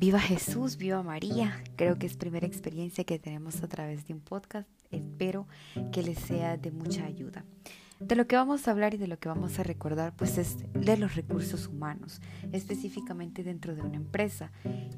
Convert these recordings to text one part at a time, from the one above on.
Viva Jesús, viva María. Creo que es primera experiencia que tenemos a través de un podcast. Espero que les sea de mucha ayuda. De lo que vamos a hablar y de lo que vamos a recordar, pues es de los recursos humanos, específicamente dentro de una empresa.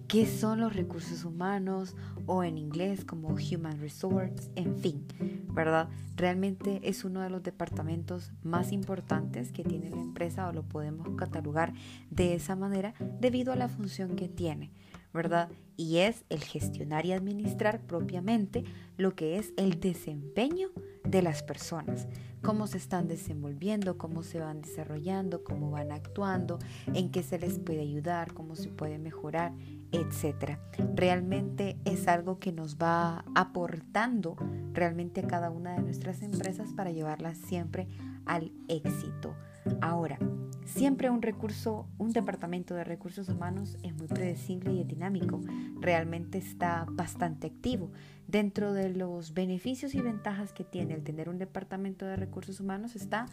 ¿Qué son los recursos humanos? O en inglés como Human Resources, en fin, ¿verdad? Realmente es uno de los departamentos más importantes que tiene la empresa o lo podemos catalogar de esa manera debido a la función que tiene. ¿verdad? Y es el gestionar y administrar propiamente lo que es el desempeño de las personas, cómo se están desenvolviendo, cómo se van desarrollando, cómo van actuando, en qué se les puede ayudar, cómo se puede mejorar, etcétera. Realmente es algo que nos va aportando realmente a cada una de nuestras empresas para llevarlas siempre al éxito. Ahora, siempre un recurso, un departamento de recursos humanos es muy predecible y dinámico. Realmente está bastante activo. Dentro de los beneficios y ventajas que tiene el tener un departamento de recursos humanos está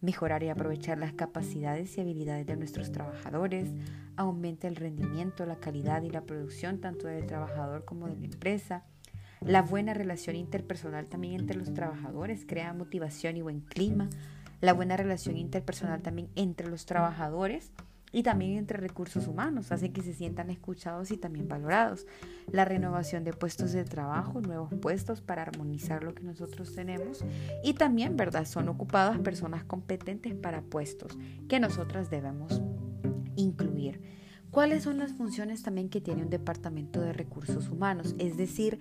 mejorar y aprovechar las capacidades y habilidades de nuestros trabajadores, aumenta el rendimiento, la calidad y la producción tanto del trabajador como de la empresa. La buena relación interpersonal también entre los trabajadores crea motivación y buen clima, la buena relación interpersonal también entre los trabajadores y también entre recursos humanos, hace que se sientan escuchados y también valorados. La renovación de puestos de trabajo, nuevos puestos para armonizar lo que nosotros tenemos y también, ¿verdad? Son ocupadas personas competentes para puestos que nosotras debemos incluir. ¿Cuáles son las funciones también que tiene un departamento de recursos humanos? Es decir,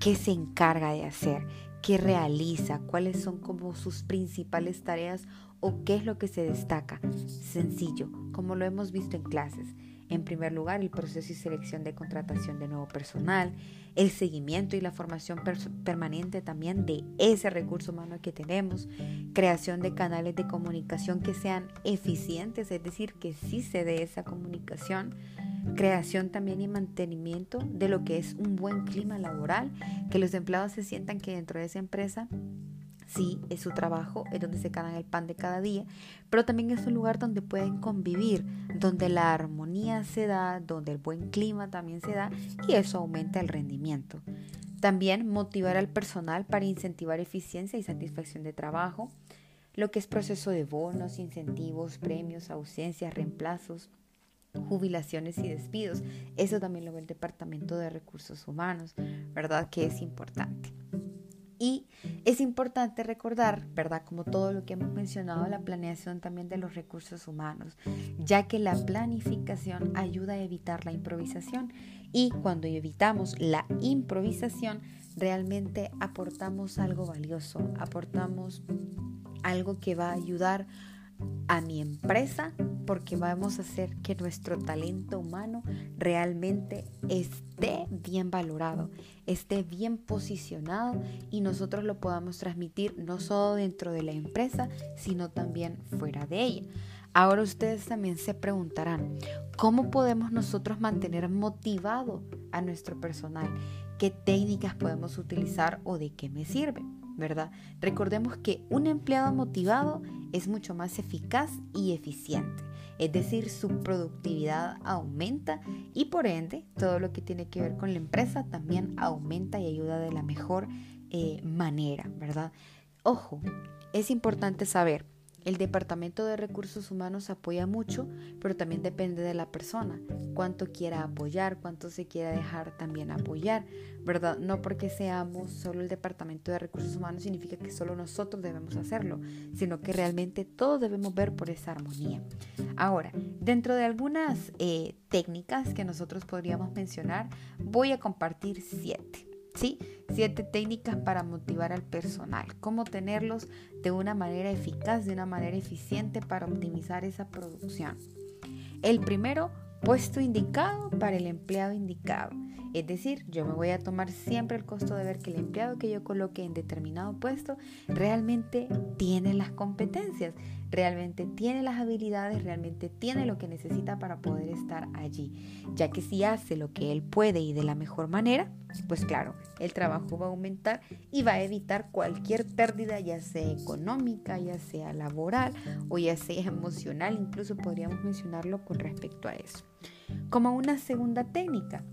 ¿qué se encarga de hacer? Qué realiza, cuáles son como sus principales tareas o qué es lo que se destaca. Sencillo, como lo hemos visto en clases. En primer lugar, el proceso y selección de contratación de nuevo personal, el seguimiento y la formación permanente también de ese recurso humano que tenemos, creación de canales de comunicación que sean eficientes, es decir, que sí se dé esa comunicación, creación también y mantenimiento de lo que es un buen clima laboral, que los empleados se sientan que dentro de esa empresa sí es su trabajo, es donde se ganan el pan de cada día, pero también es un lugar donde pueden convivir, donde la armonía se da, donde el buen clima también se da y eso aumenta el rendimiento. También motivar al personal para incentivar eficiencia y satisfacción de trabajo, lo que es proceso de bonos, incentivos, premios, ausencias, reemplazos, jubilaciones y despidos. Eso también lo ve el Departamento de Recursos Humanos, ¿verdad? Que es importante. Y es importante recordar, ¿verdad? Como todo lo que hemos mencionado, la planeación también de los recursos humanos, ya que la planificación ayuda a evitar la improvisación y cuando evitamos la improvisación, realmente aportamos algo valioso, aportamos algo que va a ayudar a mi empresa porque vamos a hacer que nuestro talento humano realmente esté bien valorado, esté bien posicionado y nosotros lo podamos transmitir no solo dentro de la empresa, sino también fuera de ella. Ahora ustedes también se preguntarán, ¿cómo podemos nosotros mantener motivado a nuestro personal? ¿Qué técnicas podemos utilizar o de qué me sirven? ¿Verdad? Recordemos que un empleado motivado es mucho más eficaz y eficiente, es decir, su productividad aumenta y por ende todo lo que tiene que ver con la empresa también aumenta y ayuda de la mejor eh, manera, ¿verdad? Ojo, es importante saber el Departamento de Recursos Humanos apoya mucho, pero también depende de la persona, cuánto quiera apoyar, cuánto se quiera dejar también apoyar, ¿verdad? No porque seamos solo el Departamento de Recursos Humanos significa que solo nosotros debemos hacerlo, sino que realmente todos debemos ver por esa armonía. Ahora, dentro de algunas eh, técnicas que nosotros podríamos mencionar, voy a compartir siete. ¿Sí? Siete técnicas para motivar al personal. Cómo tenerlos de una manera eficaz, de una manera eficiente para optimizar esa producción. El primero, puesto indicado para el empleado indicado. Es decir, yo me voy a tomar siempre el costo de ver que el empleado que yo coloque en determinado puesto realmente tiene las competencias, realmente tiene las habilidades, realmente tiene lo que necesita para poder estar allí. Ya que si hace lo que él puede y de la mejor manera, pues claro, el trabajo va a aumentar y va a evitar cualquier pérdida, ya sea económica, ya sea laboral o ya sea emocional, incluso podríamos mencionarlo con respecto a eso. Como una segunda técnica,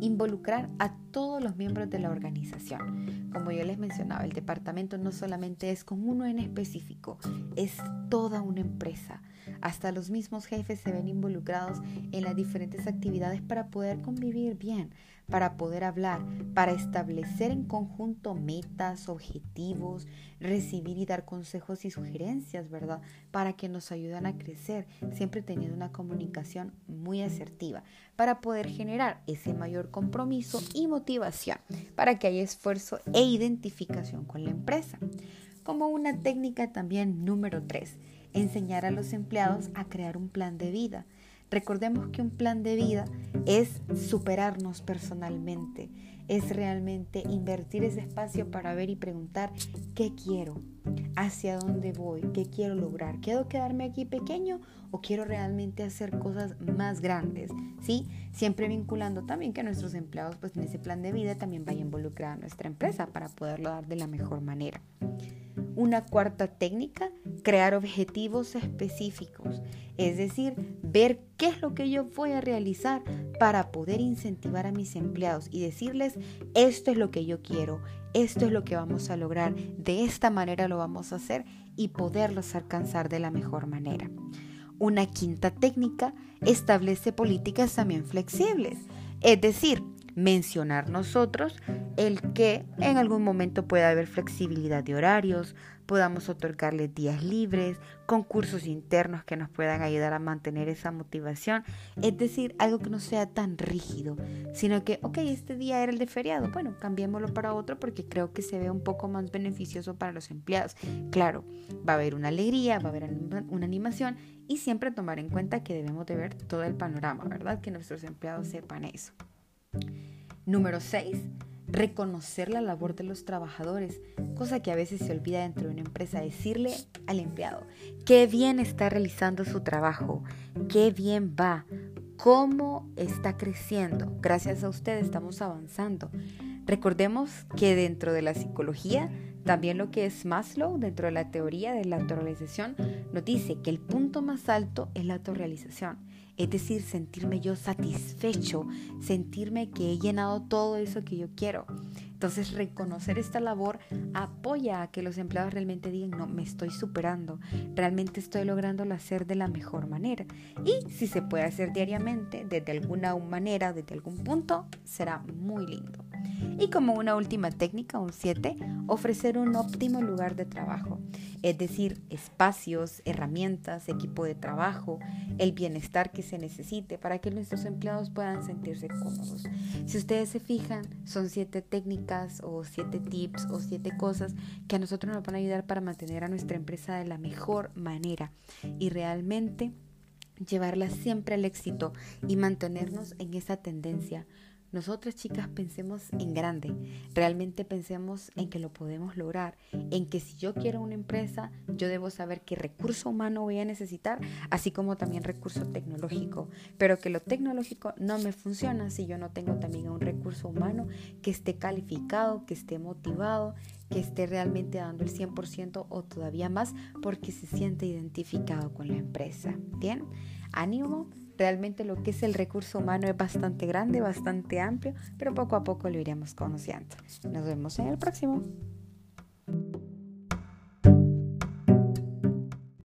involucrar a todos los miembros de la organización. Como yo les mencionaba, el departamento no solamente es con uno en específico, es toda una empresa. Hasta los mismos jefes se ven involucrados en las diferentes actividades para poder convivir bien, para poder hablar, para establecer en conjunto metas, objetivos, recibir y dar consejos y sugerencias, ¿verdad? Para que nos ayuden a crecer, siempre teniendo una comunicación muy asertiva, para poder generar ese mayor compromiso y motivación, para que haya esfuerzo e identificación con la empresa. Como una técnica también número 3, enseñar a los empleados a crear un plan de vida. Recordemos que un plan de vida es superarnos personalmente, es realmente invertir ese espacio para ver y preguntar qué quiero, hacia dónde voy, qué quiero lograr. ¿Quiero quedarme aquí pequeño o quiero realmente hacer cosas más grandes? ¿Sí? Siempre vinculando también que nuestros empleados pues en ese plan de vida también vaya involucrada nuestra empresa para poderlo dar de la mejor manera. Una cuarta técnica, crear objetivos específicos, es decir, ver qué es lo que yo voy a realizar para poder incentivar a mis empleados y decirles, esto es lo que yo quiero, esto es lo que vamos a lograr, de esta manera lo vamos a hacer y poderlos alcanzar de la mejor manera. Una quinta técnica establece políticas también flexibles, es decir, mencionar nosotros el que en algún momento pueda haber flexibilidad de horarios, podamos otorgarles días libres, concursos internos que nos puedan ayudar a mantener esa motivación, es decir, algo que no sea tan rígido, sino que, ok, este día era el de feriado, bueno, cambiémoslo para otro porque creo que se ve un poco más beneficioso para los empleados. Claro, va a haber una alegría, va a haber una animación y siempre tomar en cuenta que debemos de ver todo el panorama, ¿verdad? Que nuestros empleados sepan eso. Número 6. Reconocer la labor de los trabajadores, cosa que a veces se olvida dentro de una empresa, decirle al empleado, qué bien está realizando su trabajo, qué bien va, cómo está creciendo. Gracias a usted estamos avanzando. Recordemos que dentro de la psicología, también lo que es Maslow, dentro de la teoría de la autorrealización, nos dice que el punto más alto es la autorrealización es decir, sentirme yo satisfecho, sentirme que he llenado todo eso que yo quiero. Entonces, reconocer esta labor apoya a que los empleados realmente digan, no, me estoy superando, realmente estoy lográndolo hacer de la mejor manera. Y si se puede hacer diariamente, desde alguna manera, desde algún punto, será muy lindo. Y como una última técnica, un 7, ofrecer un óptimo lugar de trabajo, es decir, espacios, herramientas, equipo de trabajo, el bienestar que se necesite para que nuestros empleados puedan sentirse cómodos. Si ustedes se fijan, son siete técnicas o siete tips o siete cosas que a nosotros nos van a ayudar para mantener a nuestra empresa de la mejor manera y realmente llevarla siempre al éxito y mantenernos en esa tendencia nosotras chicas pensemos en grande, realmente pensemos en que lo podemos lograr, en que si yo quiero una empresa, yo debo saber qué recurso humano voy a necesitar, así como también recurso tecnológico, pero que lo tecnológico no me funciona si yo no tengo también un recurso humano que esté calificado, que esté motivado, que esté realmente dando el 100% o todavía más porque se siente identificado con la empresa. Bien, ánimo Realmente lo que es el recurso humano es bastante grande, bastante amplio, pero poco a poco lo iremos conociendo. Nos vemos en el próximo.